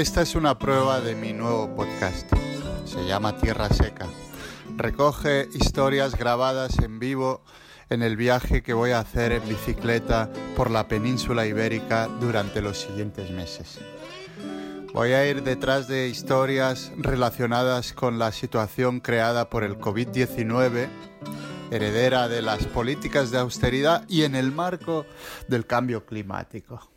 Esta es una prueba de mi nuevo podcast. Se llama Tierra Seca. Recoge historias grabadas en vivo en el viaje que voy a hacer en bicicleta por la península ibérica durante los siguientes meses. Voy a ir detrás de historias relacionadas con la situación creada por el COVID-19, heredera de las políticas de austeridad y en el marco del cambio climático.